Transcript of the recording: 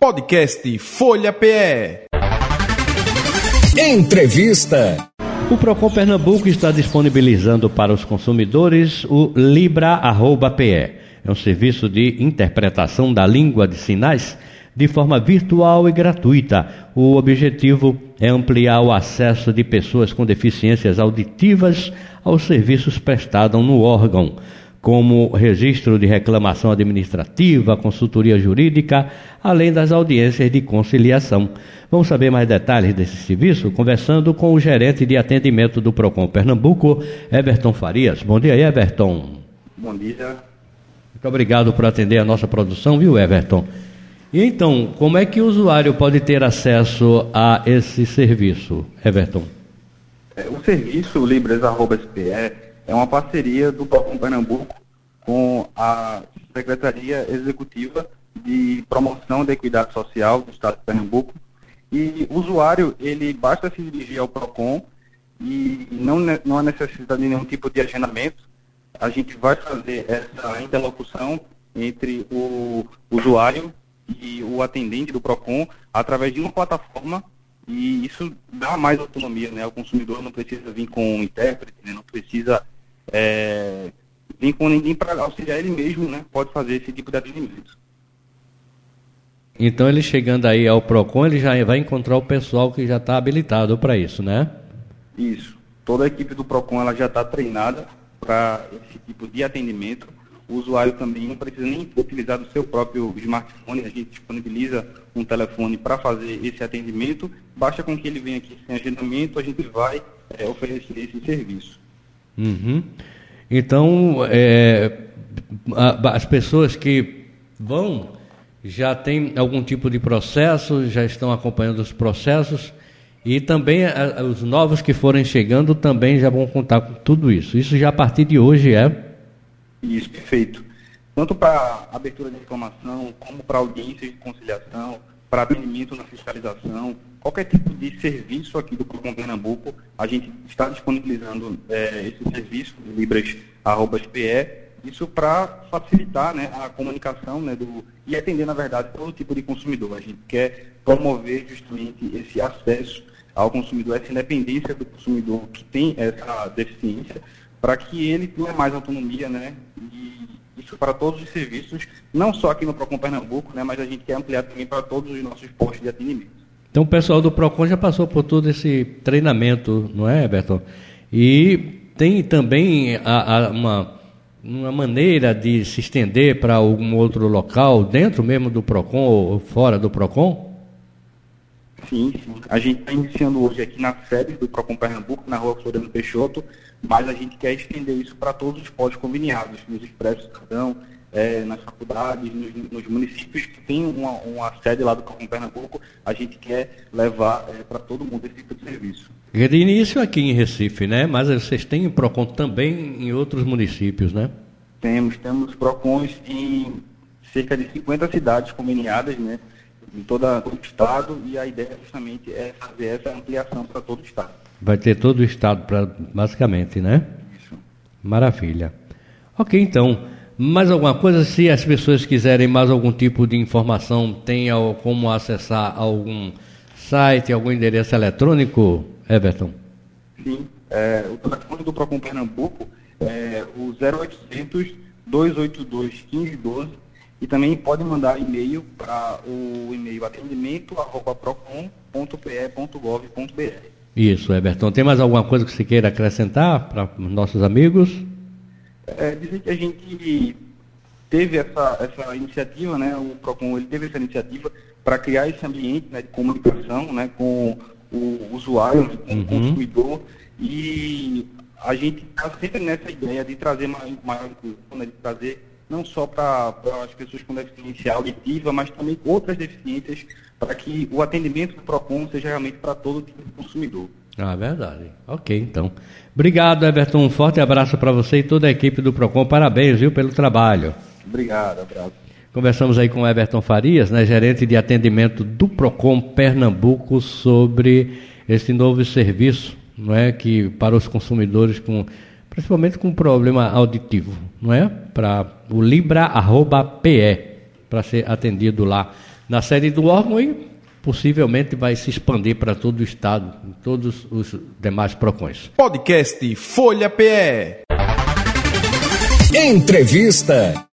Podcast Folha PE. Entrevista. O Procon Pernambuco está disponibilizando para os consumidores o Libra@PE. É um serviço de interpretação da língua de sinais de forma virtual e gratuita. O objetivo é ampliar o acesso de pessoas com deficiências auditivas aos serviços prestados no órgão como registro de reclamação administrativa, consultoria jurídica, além das audiências de conciliação. Vamos saber mais detalhes desse serviço conversando com o gerente de atendimento do Procon Pernambuco, Everton Farias. Bom dia, Everton. Bom dia. Muito obrigado por atender a nossa produção, viu, Everton? E então, como é que o usuário pode ter acesso a esse serviço, Everton? É, o serviço Libras.SPE é uma parceria do Procon Pernambuco com a Secretaria Executiva de Promoção da Equidade Social do Estado de Pernambuco. E o usuário, ele basta se dirigir ao PROCON e não, não há necessidade de nenhum tipo de agendamento. A gente vai fazer essa interlocução entre o usuário e o atendente do PROCON através de uma plataforma e isso dá mais autonomia, né? O consumidor não precisa vir com um intérprete, né? não precisa é, vir com ninguém para auxiliar ele mesmo, né? Pode fazer esse tipo de atendimento. Então ele chegando aí ao PROCON, ele já vai encontrar o pessoal que já está habilitado para isso, né? Isso. Toda a equipe do PROCON ela já está treinada para esse tipo de atendimento. O usuário também não precisa nem utilizar do seu próprio smartphone, a gente disponibiliza um telefone para fazer esse atendimento. Basta com que ele venha aqui sem agendamento, a gente vai é, oferecer esse serviço. Uhum. Então, é, a, as pessoas que vão já têm algum tipo de processo, já estão acompanhando os processos e também a, os novos que forem chegando também já vão contar com tudo isso. Isso já a partir de hoje é? Isso, perfeito. Tanto para abertura de reclamação, como para audiências de conciliação, para atendimento na fiscalização, qualquer tipo de serviço aqui do Procon Pernambuco, a gente está disponibilizando é, esse serviço libras.pe, isso para facilitar né, a comunicação né, do, e atender, na verdade, todo tipo de consumidor. A gente quer promover justamente esse acesso ao consumidor, essa independência do consumidor que tem essa deficiência, para que ele tenha mais autonomia, né? E isso para todos os serviços, não só aqui no Procon Pernambuco, né, mas a gente quer ampliar também para todos os nossos postos de atendimento. Então o pessoal do Procon já passou por todo esse treinamento, não é, Everton? E tem também a, a, uma, uma maneira de se estender para algum outro local, dentro mesmo do Procon ou fora do Procon? Sim, sim. A gente está iniciando hoje aqui na sede do Procon Pernambuco, na rua Floriano Peixoto, mas a gente quer estender isso para todos os postos conveniados, nos expressos cartão, é, nas faculdades, nos, nos, municípios que tem uma, uma, sede lá do Procon Pernambuco, a gente quer levar é, para todo mundo esse tipo de serviço. De início aqui em Recife, né? Mas vocês têm PROCON também em outros municípios, né? Temos, temos PROCONs em cerca de 50 cidades conveniadas, né? Em toda, todo o estado, e a ideia justamente é fazer essa ampliação para todo o estado. Vai ter todo o estado, pra, basicamente, né? Isso. Maravilha. Ok, então. Mais alguma coisa? Se as pessoas quiserem mais algum tipo de informação, tem como acessar algum site, algum endereço eletrônico, Everton? Sim. É, o telefone do Procon Pernambuco é o 0800 282 1512 e também pode mandar e-mail para o e-mail atendimento@procon.pe.gov.br. Isso, Everton. Tem mais alguma coisa que você queira acrescentar para nossos amigos? É, dizer que a gente teve essa, essa iniciativa, né, o PROCON ele teve essa iniciativa para criar esse ambiente né, de comunicação né, com o usuário, com uhum. o consumidor, e a gente está sempre nessa ideia de trazer maior inclusão, né, de trazer não só para as pessoas com deficiência auditiva, mas também outras deficiências, para que o atendimento do PROCON seja realmente para todo tipo de consumidor. Ah, verdade. Ok, então. Obrigado, Everton. Um forte abraço para você e toda a equipe do PROCON. Parabéns, viu, pelo trabalho. Obrigado, abraço. Conversamos aí com o Everton Farias, né, gerente de atendimento do PROCON Pernambuco, sobre esse novo serviço, não é, que para os consumidores com principalmente com problema auditivo, não é? Para o libra@pe para ser atendido lá na sede do órgão e possivelmente vai se expandir para todo o estado, em todos os demais PROCONs. Podcast Folha PE. Entrevista.